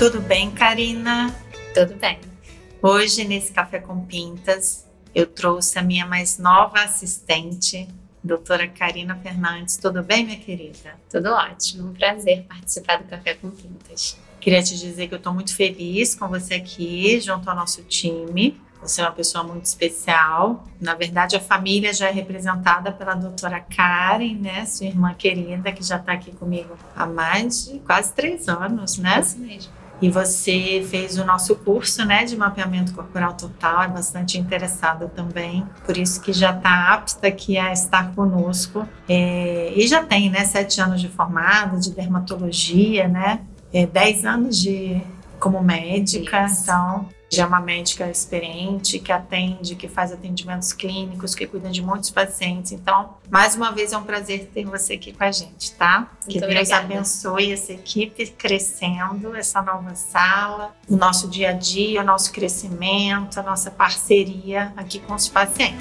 Tudo bem, Karina? Tudo bem. Hoje, nesse Café com Pintas, eu trouxe a minha mais nova assistente, doutora Karina Fernandes. Tudo bem, minha querida? Tudo ótimo. Um prazer participar do Café com Pintas. Queria te dizer que eu estou muito feliz com você aqui, junto ao nosso time. Você é uma pessoa muito especial. Na verdade, a família já é representada pela doutora Karen, né? Sua irmã querida, que já está aqui comigo há mais de quase três anos, né? Isso mesmo. E você fez o nosso curso, né, de mapeamento corporal total, é bastante interessada também, por isso que já está apta aqui a estar conosco. É, e já tem, né, sete anos de formada, de dermatologia, né, é, dez anos de como médica, Isso. então já é uma médica experiente que atende, que faz atendimentos clínicos, que cuida de muitos pacientes. Então, mais uma vez é um prazer ter você aqui com a gente, tá? que Muito Deus obrigada. abençoe essa equipe crescendo, essa nova sala, o nosso dia a dia, o nosso crescimento, a nossa parceria aqui com os pacientes.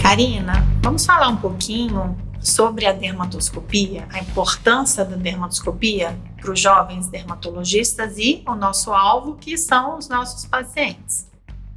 Karina, vamos falar um pouquinho sobre a dermatoscopia, a importância da dermatoscopia para os jovens dermatologistas e o nosso alvo, que são os nossos pacientes.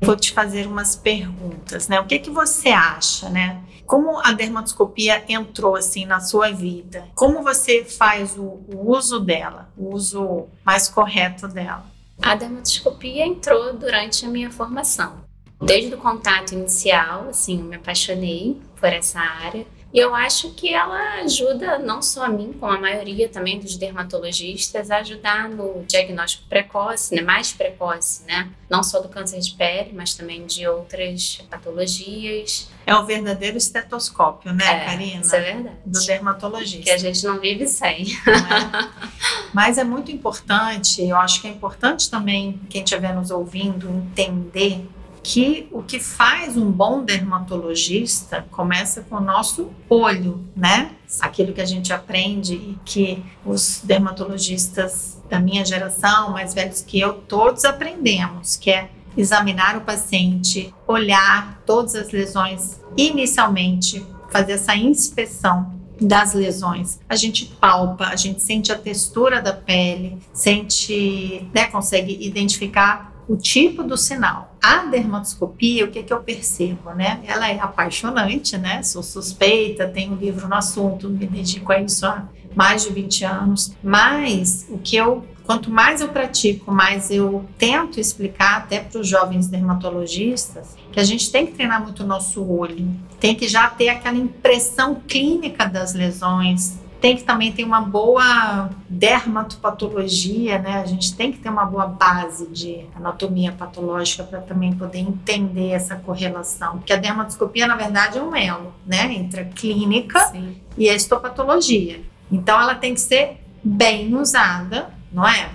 Vou te fazer umas perguntas, né? O que que você acha, né? Como a dermatoscopia entrou assim na sua vida? Como você faz o, o uso dela, o uso mais correto dela? A dermatoscopia entrou durante a minha formação. Desde o contato inicial, assim, eu me apaixonei por essa área. E eu acho que ela ajuda não só a mim, como a maioria também dos dermatologistas, a ajudar no diagnóstico precoce, né, mais precoce, né? Não só do câncer de pele, mas também de outras patologias. É o verdadeiro estetoscópio, né, É, Karina? Isso é verdade. Do dermatologista. Que a gente não vive sem. né? Mas é muito importante, eu acho que é importante também quem estiver nos ouvindo entender que o que faz um bom dermatologista começa com o nosso olho, né? Aquilo que a gente aprende e que os dermatologistas da minha geração, mais velhos que eu, todos aprendemos, que é examinar o paciente, olhar todas as lesões inicialmente, fazer essa inspeção das lesões. A gente palpa, a gente sente a textura da pele, sente, né, consegue identificar o tipo do sinal. A dermatoscopia, o que, que eu percebo, né? Ela é apaixonante, né? Sou suspeita, tenho um livro no assunto, me dedico a isso há mais de 20 anos. Mas o que eu Quanto mais eu pratico, mais eu tento explicar até para os jovens dermatologistas que a gente tem que treinar muito o nosso olho, tem que já ter aquela impressão clínica das lesões, tem que também ter uma boa dermatopatologia, né? A gente tem que ter uma boa base de anatomia patológica para também poder entender essa correlação, porque a dermatoscopia na verdade é um elo, né, entre a clínica Sim. e a histopatologia. Então ela tem que ser bem usada, não é?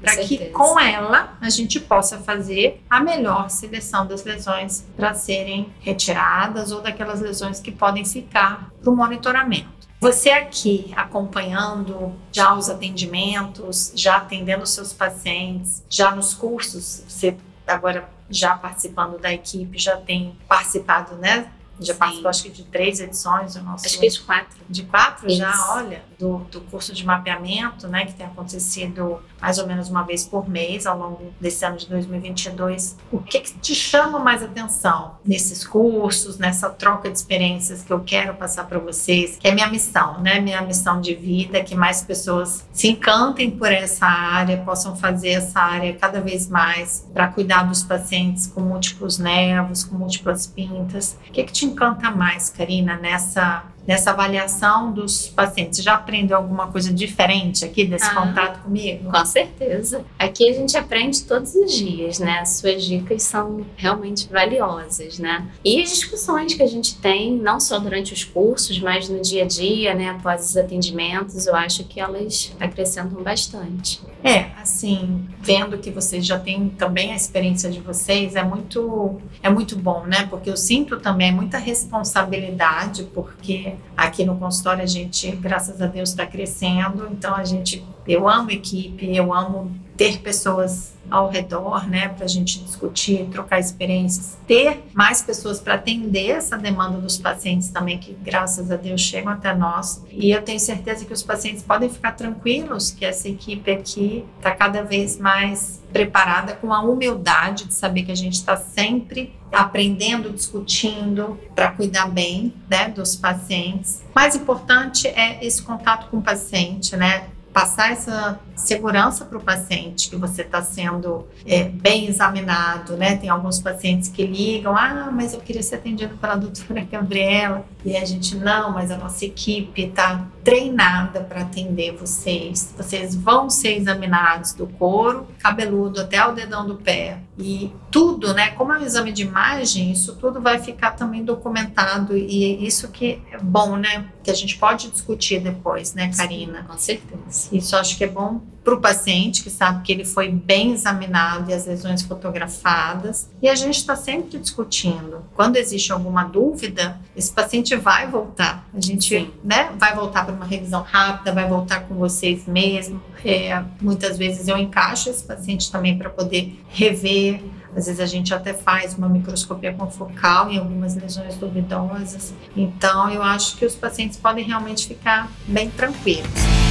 Para que com ela a gente possa fazer a melhor seleção das lesões para serem retiradas ou daquelas lesões que podem ficar para o monitoramento. Você aqui acompanhando já os atendimentos, já atendendo os seus pacientes, já nos cursos, você agora já participando da equipe, já tem participado, né? Já Sim. participou acho que de três edições do nosso Acho que de quatro. de quatro já, Isso. olha, do, do curso de mapeamento, né, que tem acontecido mais ou menos uma vez por mês ao longo desse ano de 2022. O que, que te chama mais atenção nesses cursos, nessa troca de experiências que eu quero passar para vocês, que é minha missão, né, minha missão de vida, que mais pessoas se encantem por essa área, possam fazer essa área cada vez mais para cuidar dos pacientes com múltiplos nervos, com múltiplas pintas. O que, que te encanta mais, Karina, nessa nessa avaliação dos pacientes? Você já aprendeu alguma coisa diferente aqui desse Ah. contato comigo? Com certeza. Aqui a gente aprende todos os dias, né? As suas dicas são realmente valiosas, né? E as discussões que a gente tem, não só durante os cursos, mas no dia a dia, né? Após os atendimentos, eu acho que elas acrescentam bastante. É, assim, vendo que vocês já têm também a experiência de vocês, é muito, é muito bom, né? Porque eu sinto também muita responsabilidade, porque aqui no consultório a gente, graças a Deus, está crescendo, então a gente, eu amo equipe, eu amo ter pessoas ao redor, né, para a gente discutir, trocar experiências, ter mais pessoas para atender essa demanda dos pacientes também, que graças a Deus chegam até nós. E eu tenho certeza que os pacientes podem ficar tranquilos que essa equipe aqui está cada vez mais preparada com a humildade de saber que a gente está sempre aprendendo, discutindo para cuidar bem né, dos pacientes. Mais importante é esse contato com o paciente, né? Passar essa segurança para o paciente que você está sendo é, bem examinado, né? Tem alguns pacientes que ligam, ah, mas eu queria ser atendido pela doutora Gabriela. E a gente, não, mas a nossa equipe está treinada para atender vocês. Vocês vão ser examinados do couro cabeludo até o dedão do pé. E tudo, né? Como é um exame de imagem, isso tudo vai ficar também documentado. E isso que é bom, né? Que a gente pode discutir depois, né, Karina? Sim, com certeza. Isso acho que é bom para o paciente, que sabe que ele foi bem examinado e as lesões fotografadas. E a gente está sempre discutindo. Quando existe alguma dúvida, esse paciente vai voltar. A gente né, vai voltar para uma revisão rápida, vai voltar com vocês mesmo. É, muitas vezes eu encaixo esse paciente também para poder rever. Às vezes a gente até faz uma microscopia confocal em algumas lesões duvidosas. Então, eu acho que os pacientes podem realmente ficar bem tranquilos.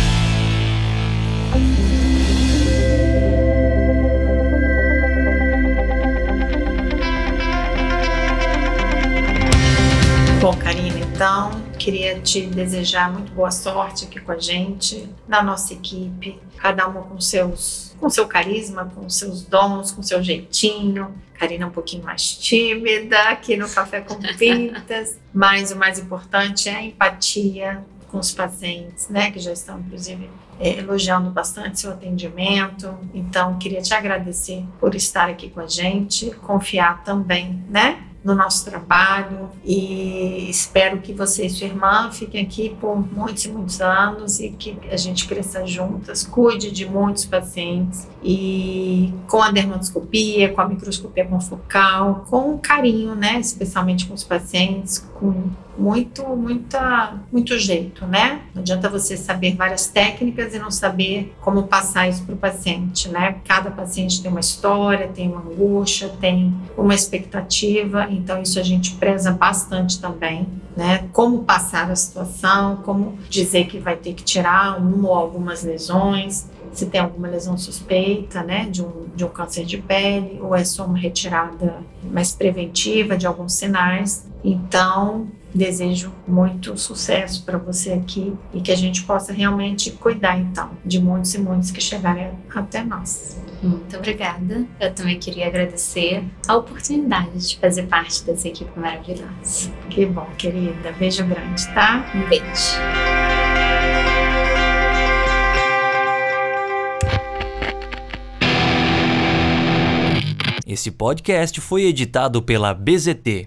Então queria te desejar muito boa sorte aqui com a gente, na nossa equipe, cada uma com seus, com seu carisma, com seus dons, com seu jeitinho. Karina é um pouquinho mais tímida aqui no Café com Pintas, mas o mais importante é a empatia com os pacientes, né, que já estão inclusive é, elogiando bastante seu atendimento. Então, queria te agradecer por estar aqui com a gente, confiar também, né, no nosso trabalho e espero que você e sua irmã fiquem aqui por muitos e muitos anos e que a gente cresça juntas, cuide de muitos pacientes e com a dermatoscopia, com a microscopia confocal, com carinho, né, especialmente com os pacientes, com muito, muita, muito jeito, né? Não adianta você saber várias técnicas e não saber como passar isso para o paciente, né? Cada paciente tem uma história, tem uma angústia, tem uma expectativa, então isso a gente preza bastante também, né? Como passar a situação, como dizer que vai ter que tirar uma ou algumas lesões, se tem alguma lesão suspeita, né, de um, de um câncer de pele, ou é só uma retirada mais preventiva de alguns sinais. Então, desejo muito sucesso para você aqui e que a gente possa realmente cuidar, então, de muitos e muitos que chegarem até nós. Muito obrigada. Eu também queria agradecer a oportunidade de fazer parte dessa equipe maravilhosa. Que bom, querida. Beijo grande, tá? Um beijo. Esse podcast foi editado pela BZT